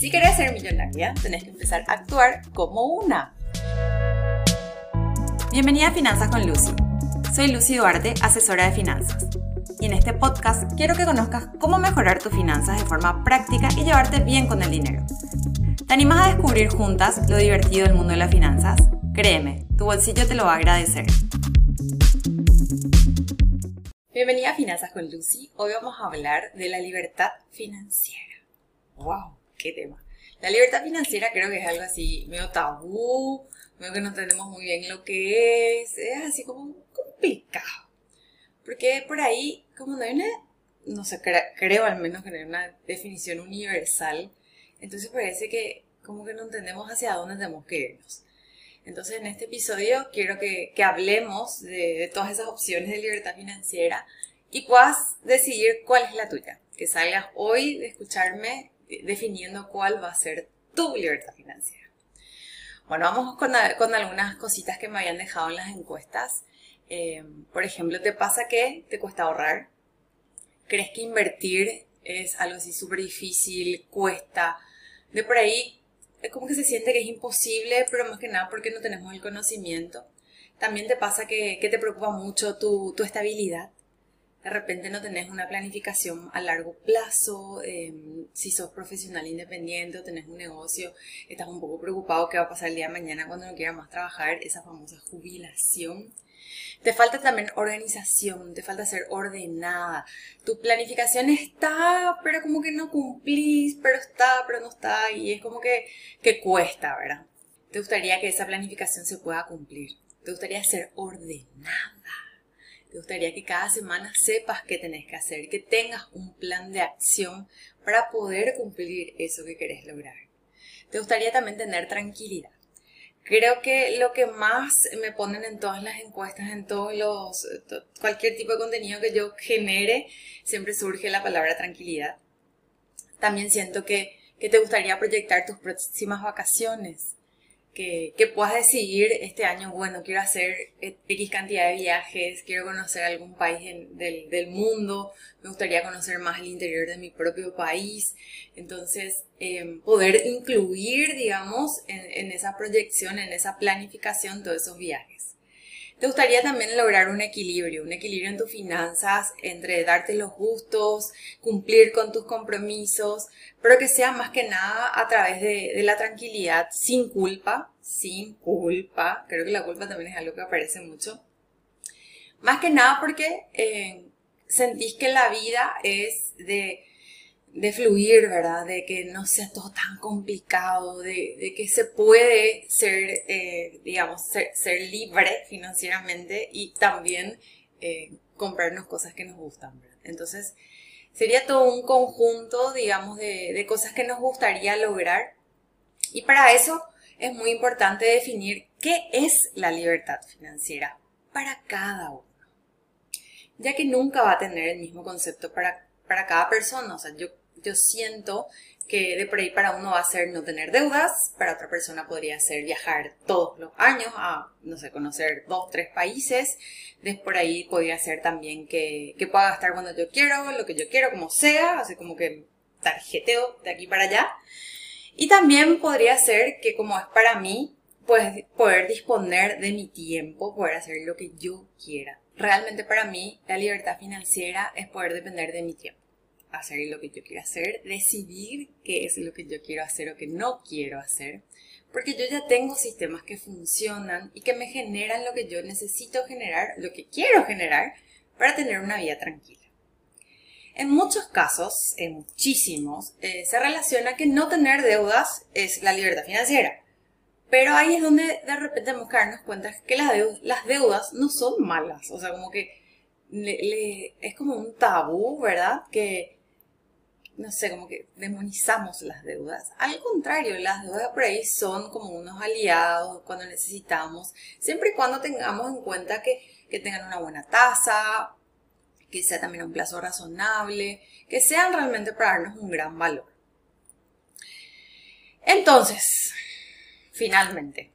Si querés ser millonaria, tenés que empezar a actuar como una. Bienvenida a Finanzas con Lucy. Soy Lucy Duarte, asesora de finanzas. Y en este podcast quiero que conozcas cómo mejorar tus finanzas de forma práctica y llevarte bien con el dinero. ¿Te animas a descubrir juntas lo divertido del mundo de las finanzas? Créeme, tu bolsillo te lo va a agradecer. Bienvenida a Finanzas con Lucy. Hoy vamos a hablar de la libertad financiera. ¡Wow! ¡Qué tema! La libertad financiera creo que es algo así medio tabú, medio que no entendemos muy bien lo que es, es así como complicado. Porque por ahí, como no hay una, no sé, creo al menos que no hay una definición universal, entonces parece que como que no entendemos hacia dónde tenemos que irnos. Entonces en este episodio quiero que, hablemos de, todas esas opciones de libertad financiera y puedas decidir cuál es la tuya. Que salgas hoy de escucharme definiendo cuál va a ser tu libertad financiera. Bueno, vamos con, algunas cositas que me habían dejado en las encuestas. Eh, por ejemplo, ¿te pasa que te cuesta ahorrar? ¿Crees que invertir es algo así súper difícil, cuesta? De por ahí como que se siente que es imposible, pero más que nada porque no tenemos el conocimiento. También te pasa que, te preocupa mucho tu, estabilidad. De repente no tenés una planificación a largo plazo. Em, si sos profesional independiente o tenés un negocio, estás un poco preocupado qué va a pasar el día de mañana cuando no quieras más trabajar, esa famosa jubilación. Te falta también organización, te falta ser ordenada. Tu planificación está, pero como que no cumplís, pero está, pero no está, y es como que, que cuesta, ¿verdad? Te gustaría que esa planificación se pueda cumplir. Te gustaría ser ordenada. Te gustaría que cada semana sepas qué tenés que hacer, que tengas un plan de acción para poder cumplir eso que querés lograr. Te gustaría también tener tranquilidad. Creo que lo que más me ponen en todas las encuestas, en todos los, cualquier tipo de contenido que yo genere, siempre surge la palabra tranquilidad. También siento que, que te gustaría proyectar tus próximas vacaciones que, puedas decidir este año, bueno, quiero hacer X cantidad de viajes, quiero conocer algún país del, mundo, me gustaría conocer más el interior de mi propio país. Entonces, em, poder incluir, digamos, en, en esa proyección, en esa planificación, todos esos viajes. ¿Te gustaría también lograr un equilibrio, un equilibrio en tus finanzas entre darte los gustos, cumplir con tus compromisos, pero que sea más que nada a través de, la tranquilidad, sin culpa, sin culpa, creo que la culpa también es algo que aparece mucho, más que nada porque eh, sentís que la vida es de de fluir, ¿verdad? De que no sea todo tan complicado, de, que se puede ser, eh, digamos, ser, libre financieramente y también eh, comprarnos cosas que nos gustan, ¿verdad? Entonces, sería todo un conjunto, digamos, de, de cosas que nos gustaría lograr. Y para eso es muy importante definir qué es la libertad financiera para cada uno. Ya que nunca va a tener el mismo concepto para, para cada persona. O sea, yo yo siento que de por ahí para uno va a ser no tener deudas, para otra persona podría ser viajar todos los años a, no sé, conocer dos, tres países. De por ahí podría ser también que, que pueda gastar cuando yo quiero, lo que yo quiero, como sea, así como que tarjeteo de aquí para allá. Y también podría ser que como es para mí, pues poder disponer de mi tiempo, poder hacer lo que yo quiera. Realmente para mí la libertad financiera es poder depender de mi tiempo hacer lo que yo quiero hacer, decidir qué es lo que yo quiero hacer o que no quiero hacer, porque yo ya tengo sistemas que funcionan y que me generan lo que yo necesito generar, lo que quiero generar para tener una vida tranquila. En muchos casos, en muchísimos, eh, se relaciona que no tener deudas es la libertad financiera. Pero ahí es donde de repente tenemos que darnos cuenta que las, deudas, no son malas. O sea, como que es como un tabú, ¿verdad? Que no sé, como que demonizamos las deudas. Al contrario, las deudas por ahí son como unos aliados cuando necesitamos, siempre y cuando tengamos en cuenta que, tengan una buena tasa, que sea también un plazo razonable, que sean realmente para darnos un gran valor. Entonces, finalmente,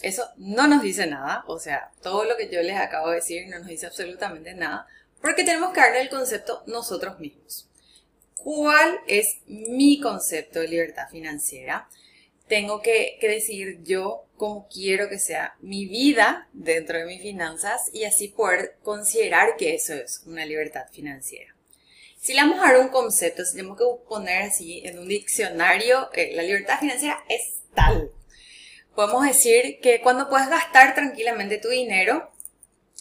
eso no nos dice nada, o sea, todo lo que yo les acabo de decir no nos dice absolutamente nada, porque tenemos que darle el concepto nosotros mismos cuál es mi concepto de libertad financiera. Tengo que, que decidir yo cómo quiero que sea mi vida dentro de mis finanzas y así poder considerar que eso es una libertad financiera. Si le vamos a dar un concepto, si tenemos que poner así en un diccionario, eh, la libertad financiera es tal. Podemos decir que cuando puedes gastar tranquilamente tu dinero,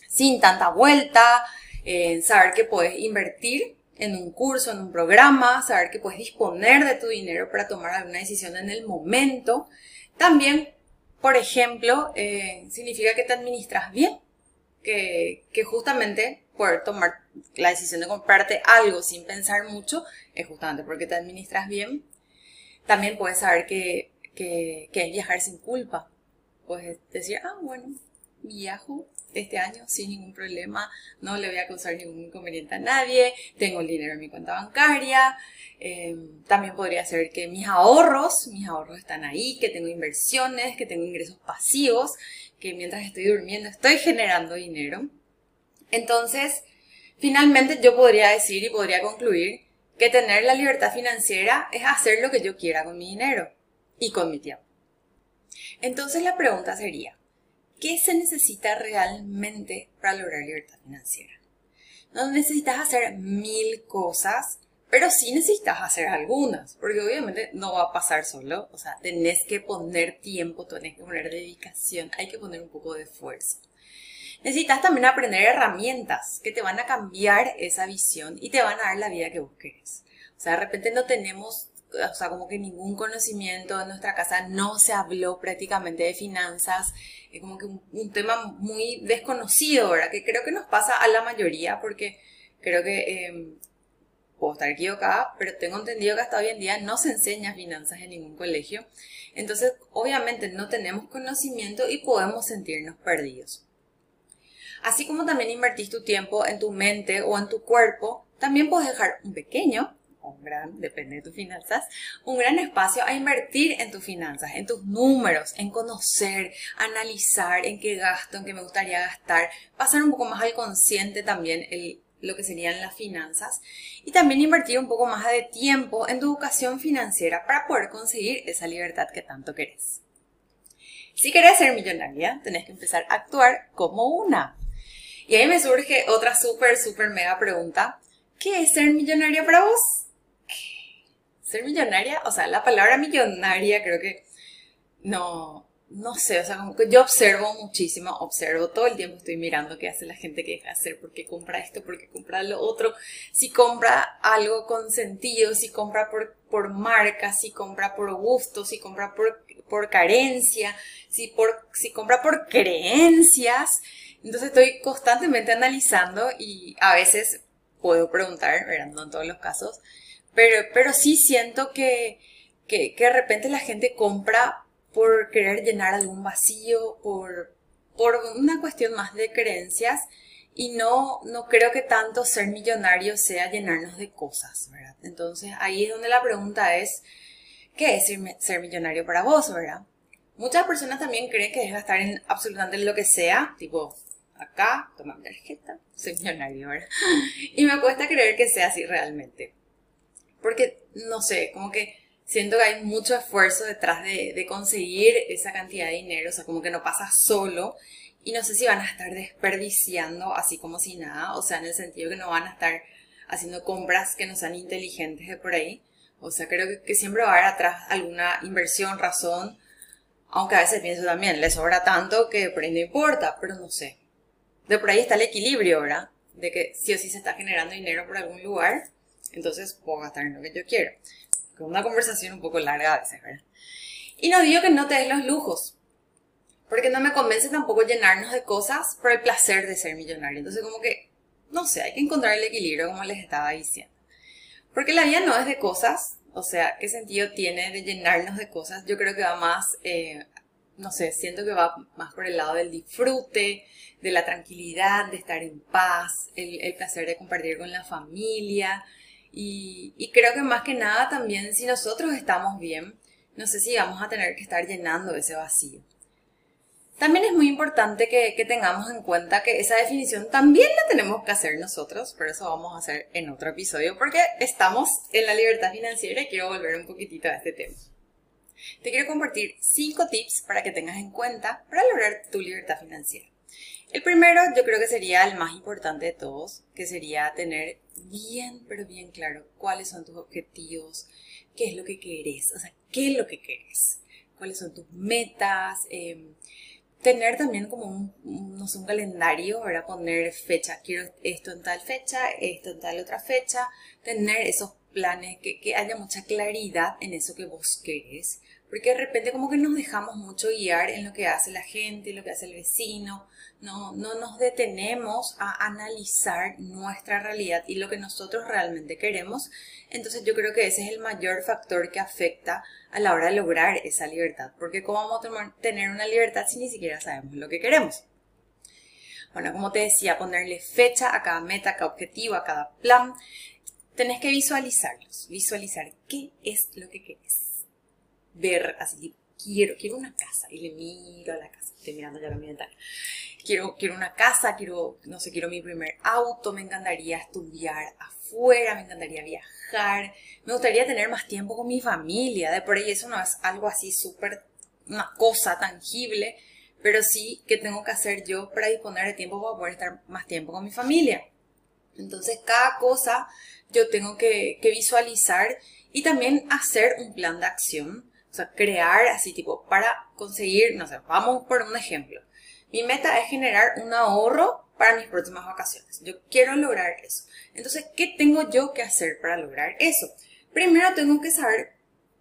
sin tanta vuelta, eh, saber que puedes invertir en un curso, en un programa, saber que puedes disponer de tu dinero para tomar alguna decisión en el momento. También, por ejemplo, eh, significa que te administras bien, que, justamente poder tomar la decisión de comprarte algo sin pensar mucho es justamente porque te administras bien. También puedes saber que, que, que es viajar sin culpa. Puedes decir, ah, bueno, viajo este año sin ningún problema, no le voy a causar ningún inconveniente a nadie, tengo el dinero en mi cuenta bancaria, em, también podría ser que mis ahorros, mis ahorros están ahí, que tengo inversiones, que tengo ingresos pasivos, que mientras estoy durmiendo estoy generando dinero. Entonces, finalmente yo podría decir y podría concluir que tener la libertad financiera es hacer lo que yo quiera con mi dinero y con mi tiempo. Entonces la pregunta sería, ¿qué se necesita realmente para lograr libertad financiera? No necesitas hacer mil cosas, pero sí necesitas hacer algunas, porque obviamente no va a pasar solo, o sea, tenés que poner tiempo, tenés que poner dedicación, hay que poner un poco de esfuerzo. Necesitas también aprender herramientas que te van a cambiar esa visión y te van a dar la vida que vos querés. O sea, de repente no tenemos o sea, como que ningún conocimiento en nuestra casa, no se habló prácticamente de finanzas, es como que un, tema muy desconocido, ¿verdad? Que creo que nos pasa a la mayoría porque creo que em, puedo estar equivocada, pero tengo entendido que hasta hoy en día no se enseña finanzas en ningún colegio. Entonces, obviamente no tenemos conocimiento y podemos sentirnos perdidos. Así como también invertís tu tiempo en tu mente o en tu cuerpo, también puedes dejar un pequeño un gran, depende de tus finanzas, un gran espacio a invertir en tus finanzas, en tus números, en conocer, analizar en qué gasto, en qué me gustaría gastar, pasar un poco más al consciente también el, lo que serían las finanzas y también invertir un poco más de tiempo en tu educación financiera para poder conseguir esa libertad que tanto querés. Si querés ser millonaria, tenés que empezar a actuar como una. Y ahí me surge otra súper, súper mega pregunta. ¿Qué es ser millonaria para vos? Ser millonaria, o sea, la palabra millonaria creo que no, no sé, o sea, yo observo muchísimo, observo todo el tiempo, estoy mirando qué hace la gente que deja hacer, por qué compra esto, por qué compra lo otro, si compra algo con sentido, si compra por, por marca, si compra por gusto, si compra por, por carencia, si, por, si compra por creencias. Entonces estoy constantemente analizando y a veces puedo preguntar, ¿verdad? no en todos los casos, pero, pero sí siento que, que, de repente la gente compra por querer llenar algún vacío, por, por una cuestión más de creencias y no, no creo que tanto ser millonario sea llenarnos de cosas, ¿verdad? Entonces ahí es donde la pregunta es, ¿qué es ser millonario para vos, verdad? Muchas personas también creen que es gastar en absolutamente lo que sea, tipo, acá, toma mi tarjeta, soy millonario, ¿verdad? Y me cuesta creer que sea así realmente porque, no sé, como que siento que hay mucho esfuerzo detrás de, conseguir esa cantidad de dinero, o sea, como que no pasa solo y no sé si van a estar desperdiciando así como si nada, o sea, en el sentido que no van a estar haciendo compras que no sean inteligentes de por ahí. O sea, creo que, siempre va a haber atrás alguna inversión, razón, aunque a veces pienso también, le sobra tanto que por ahí no importa, pero no sé. De por ahí está el equilibrio, ¿verdad? De que sí o sí se está generando dinero por algún lugar entonces puedo gastar en lo que yo quiero. Con una conversación un poco larga a veces, ¿verdad? Y no digo que no te des los lujos, porque no me convence tampoco llenarnos de cosas por el placer de ser millonario. Entonces como que, no sé, hay que encontrar el equilibrio como les estaba diciendo. Porque la vida no es de cosas, o sea, ¿qué sentido tiene de llenarnos de cosas? Yo creo que va más, eh, no sé, siento que va más por el lado del disfrute, de la tranquilidad, de estar en paz, el, el placer de compartir con la familia, y, creo que más que nada también si nosotros estamos bien, no sé si vamos a tener que estar llenando ese vacío. También es muy importante que, que, tengamos en cuenta que esa definición también la tenemos que hacer nosotros, pero eso vamos a hacer en otro episodio porque estamos en la libertad financiera y quiero volver un poquitito a este tema. Te quiero compartir 5 tips para que tengas en cuenta para lograr tu libertad financiera. El primero yo creo que sería el más importante de todos, que sería tener bien, pero bien claro cuáles son tus objetivos, qué es lo que querés, o sea, qué es lo que querés, cuáles son tus metas, em, tener también como un, no sé, un calendario, ¿verdad? Poner fecha, quiero esto en tal fecha, esto en tal otra fecha, tener esos planes, que, que haya mucha claridad en eso que vos querés, porque de repente como que nos dejamos mucho guiar en lo que hace la gente, lo que hace el vecino, no, no nos detenemos a analizar nuestra realidad y lo que nosotros realmente queremos. Entonces yo creo que ese es el mayor factor que afecta a la hora de lograr esa libertad, porque ¿cómo vamos a tener una libertad si ni siquiera sabemos lo que queremos? Bueno, como te decía, ponerle fecha a cada meta, a cada objetivo, a cada plan. Tenés que visualizarlos, visualizar qué es lo que querés ver así, quiero, quiero una casa y le miro a la casa, estoy mirando ya la mi. Quiero, quiero una casa, quiero, no sé, quiero mi primer auto, me encantaría estudiar afuera, me encantaría viajar, me gustaría tener más tiempo con mi familia, de por ahí eso no es algo así súper, una cosa tangible, pero sí que tengo que hacer yo para disponer de tiempo para poder estar más tiempo con mi familia. Entonces, cada cosa yo tengo que, visualizar y también hacer un plan de acción o sea, crear así tipo para conseguir, no sé, vamos por un ejemplo. Mi meta es generar un ahorro para mis próximas vacaciones. Yo quiero lograr eso. Entonces, ¿qué tengo yo que hacer para lograr eso? Primero tengo que saber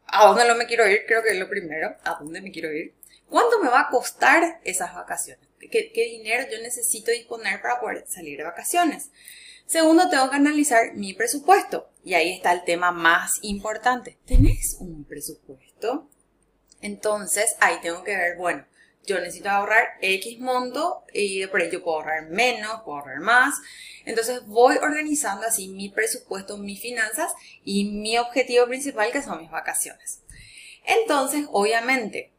a dónde no me quiero ir, creo que es lo primero, a dónde me quiero ir. ¿Cuánto me va a costar esas vacaciones? ¿Qué, qué dinero yo necesito disponer para poder salir de vacaciones? Segundo, tengo que analizar mi presupuesto. Y ahí está el tema más importante. ¿Tenés un presupuesto? Entonces, ahí tengo que ver, bueno, yo necesito ahorrar X monto y por ello puedo ahorrar menos, puedo ahorrar más. Entonces voy organizando así mi presupuesto, mis finanzas y mi objetivo principal que son mis vacaciones. Entonces, obviamente,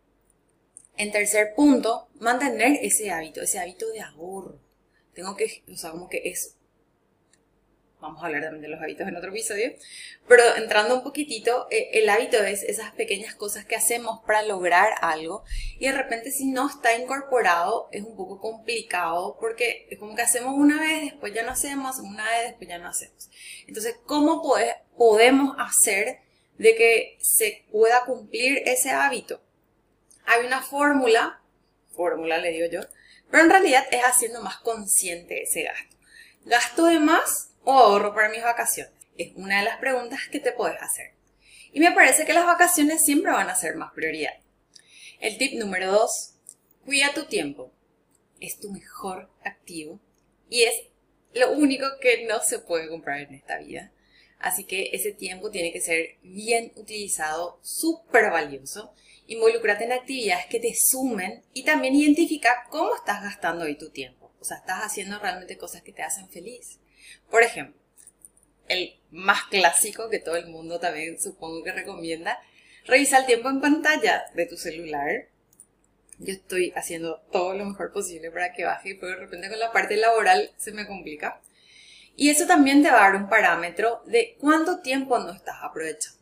en tercer punto, mantener ese hábito, ese hábito de ahorro. Tengo que, o sea, como que es vamos a hablar también de los hábitos en otro episodio, pero entrando un poquitito, eh, el hábito es esas pequeñas cosas que hacemos para lograr algo y de repente si no está incorporado es un poco complicado porque es como que hacemos una vez, después ya no hacemos, una vez, después ya no hacemos. Entonces, ¿cómo podemos hacer de que se pueda cumplir ese hábito? Hay una fórmula, fórmula le digo yo, pero en realidad es haciendo más consciente ese gasto. Gasto de más o ahorro para mis vacaciones? Es una de las preguntas que te puedes hacer. Y me parece que las vacaciones siempre van a ser más prioridad. El tip número dos, cuida tu tiempo. Es tu mejor activo y es lo único que no se puede comprar en esta vida. Así que ese tiempo tiene que ser bien utilizado, súper valioso. Involúcrate en actividades que te sumen y también identifica cómo estás gastando hoy tu tiempo. O sea, estás haciendo realmente cosas que te hacen feliz. Por ejemplo, el más clásico que todo el mundo también supongo que recomienda, revisa el tiempo en pantalla de tu celular. Yo estoy haciendo todo lo mejor posible para que baje, pero de repente con la parte laboral se me complica. Y eso también te va a dar un parámetro de cuánto tiempo no estás aprovechando.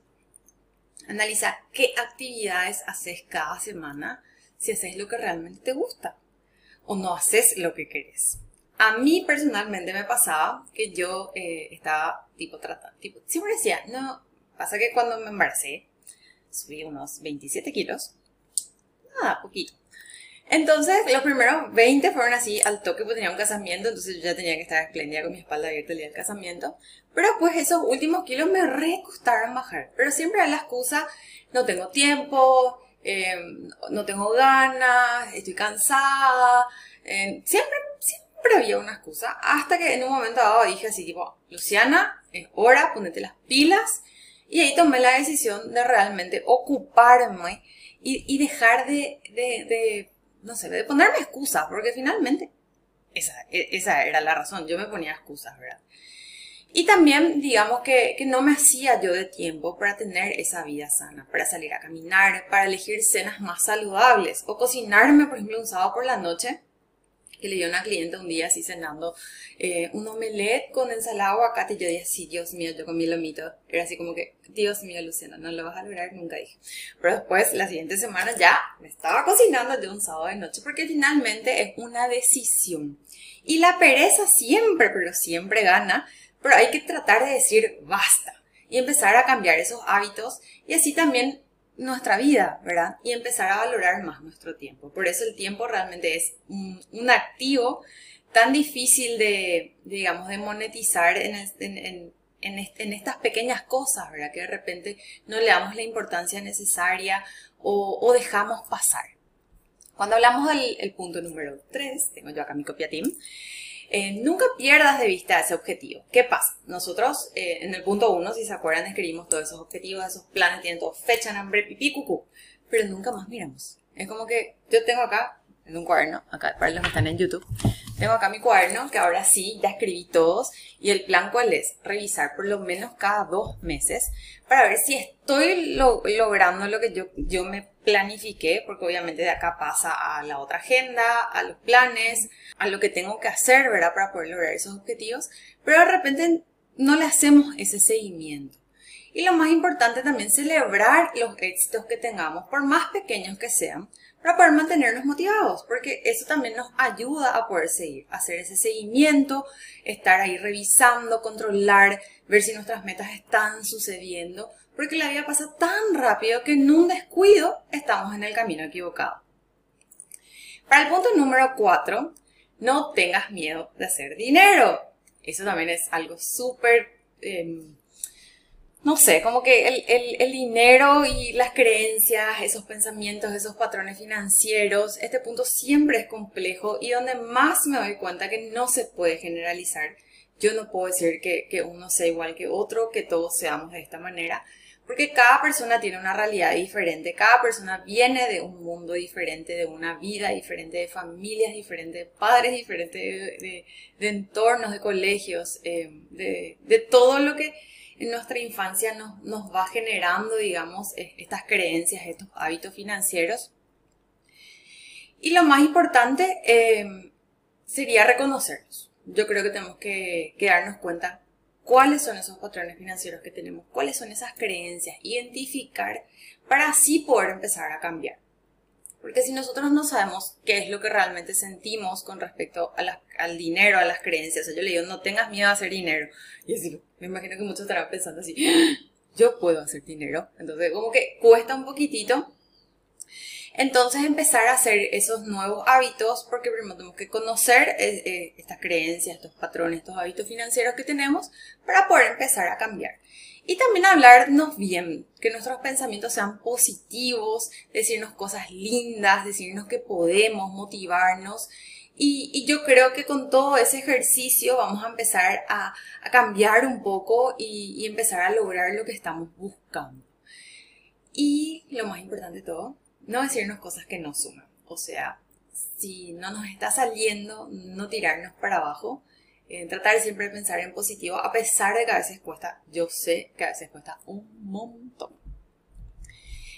Analiza qué actividades haces cada semana, si haces lo que realmente te gusta o no haces lo que querés. A mí personalmente me pasaba que yo eh, estaba tipo tratando, tipo, siempre decía, no, pasa que cuando me embaracé subí unos 27 kilos, nada, poquito. Entonces, los primeros 20 fueron así al toque, porque tenía un casamiento, entonces yo ya tenía que estar espléndida con mi espalda abierta el día del casamiento. Pero pues esos últimos kilos me re costaron bajar. Pero siempre era la excusa, no tengo tiempo, eh, no tengo ganas, estoy cansada. Siempre pero había una excusa. Hasta que en un momento dado dije así, tipo, Luciana, es hora, ponete las pilas. Y ahí tomé la decisión de realmente ocuparme y, dejar de, de, no sé, de ponerme excusas, porque finalmente esa, e, esa era la razón. Yo me ponía excusas, ¿verdad? Y también, digamos que, que, no me hacía yo de tiempo para tener esa vida sana, para salir a caminar, para elegir cenas más saludables o cocinarme, por ejemplo, un sábado por la noche que le dio una cliente un día así cenando eh, un omelette con ensalada aguacate y yo dije, sí, Dios mío, yo comí lomito. Era así como que, Dios mío, Luciana, no lo vas a lograr nunca, dije. Pero después, la siguiente semana ya me estaba cocinando yo un sábado de noche porque finalmente es una decisión. Y la pereza siempre, pero siempre gana, pero hay que tratar de decir basta y empezar a cambiar esos hábitos y así también nuestra vida, ¿verdad? Y empezar a valorar más nuestro tiempo. Por eso el tiempo realmente es un, activo tan difícil de, digamos, de monetizar en, en, en, estas pequeñas cosas, ¿verdad? Que de repente no le damos la importancia necesaria o, dejamos pasar. Cuando hablamos del punto número 3, tengo yo acá mi copia team, eh, nunca pierdas de vista ese objetivo. ¿Qué pasa? Nosotros eh, en el punto 1, si se acuerdan, escribimos todos esos objetivos, esos planes, tienen todo fecha, nombre, pipí, cucú, pero nunca más miramos. Es como que yo tengo acá, en un cuaderno, acá para los que están en YouTube, tengo acá mi cuaderno, que ahora sí, ya escribí todos. Y el plan cuál es? Revisar por lo menos cada dos meses para ver si estoy logrando lo que yo, yo me planifiqué, porque obviamente de acá pasa a la otra agenda, a los planes, a lo que tengo que hacer, ¿verdad? Para poder lograr esos objetivos. Pero de repente no le hacemos ese seguimiento. Y lo más importante también, celebrar los éxitos que tengamos, por más pequeños que sean, para poder mantenernos motivados, porque eso también nos ayuda a poder seguir, hacer ese seguimiento, estar ahí revisando, controlar, ver si nuestras metas están sucediendo, porque la vida pasa tan rápido que en un descuido estamos en el camino equivocado. Para el punto número 4, no tengas miedo de hacer dinero. Eso también es algo súper... Em, no sé, como que el, dinero y las creencias, esos pensamientos, esos patrones financieros, este punto siempre es complejo y donde más me doy cuenta que no se puede generalizar. Yo no puedo decir que, que uno sea igual que otro, que todos seamos de esta manera, porque cada persona tiene una realidad diferente, cada persona viene de un mundo diferente, de una vida diferente, de familias diferentes, de padres diferentes, de, entornos, de colegios, eh, de, de todo lo que en nuestra infancia nos, nos va generando, digamos, estas creencias, estos hábitos financieros. Y lo más importante eh, sería reconocerlos. Yo creo que tenemos que, que darnos cuenta cuáles son esos patrones financieros que tenemos, cuáles son esas creencias, identificar para así poder empezar a cambiar. Porque si nosotros no sabemos qué es lo que realmente sentimos con respecto al dinero, a las creencias, o yo le digo, no tengas miedo a hacer dinero. Y así, me imagino que muchos estarán pensando así, ¡Ah! yo puedo hacer dinero. Entonces, como que cuesta un poquitito. Entonces, empezar a hacer esos nuevos hábitos, porque primero tenemos que conocer eh, eh, estas creencias, estos patrones, estos hábitos financieros que tenemos para poder empezar a cambiar. Y también hablarnos bien, que nuestros pensamientos sean positivos, decirnos cosas lindas, decirnos que podemos, motivarnos. Y, yo creo que con todo ese ejercicio vamos a empezar a, cambiar un poco y, y, empezar a lograr lo que estamos buscando. Y lo más importante de todo, no decirnos cosas que no suman. O sea, si no nos está saliendo, no tirarnos para abajo, tratar siempre de pensar en positivo, a pesar de que a veces cuesta, yo sé que a veces cuesta un montón.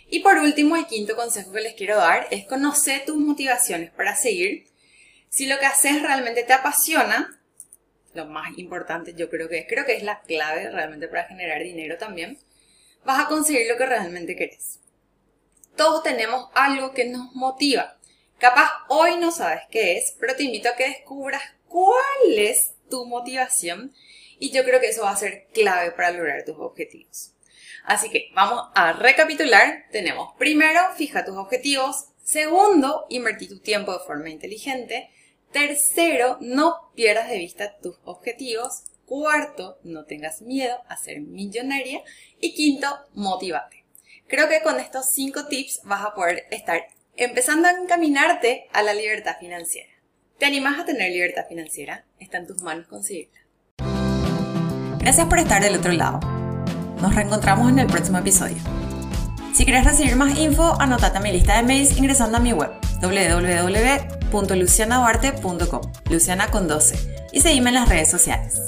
Y por último, el quinto consejo que les quiero dar es conocer tus motivaciones para seguir. Si lo que haces realmente te apasiona, lo más importante yo creo que es, creo que es la clave realmente para generar dinero también, vas a conseguir lo que realmente querés. Todos tenemos algo que nos motiva. Capaz hoy no sabes qué es, pero te invito a que descubras cuál es tu motivación y yo creo que eso va a ser clave para lograr tus objetivos. Así que vamos a recapitular. Tenemos primero, fija tus objetivos. Segundo, invertir tu tiempo de forma inteligente. Tercero, no pierdas de vista tus objetivos. Cuarto, no tengas miedo a ser millonaria. Y quinto, motivate. Creo que con estos cinco tips vas a poder estar empezando a encaminarte a la libertad financiera. ¿Te animas a tener libertad financiera? Está en tus manos conseguirla. Gracias por estar del otro lado. Nos reencontramos en el próximo episodio. Si quieres recibir más info, anótate a mi lista de mails ingresando a mi web www.lucianaduarte.com, Luciana con 12, y seguime en las redes sociales.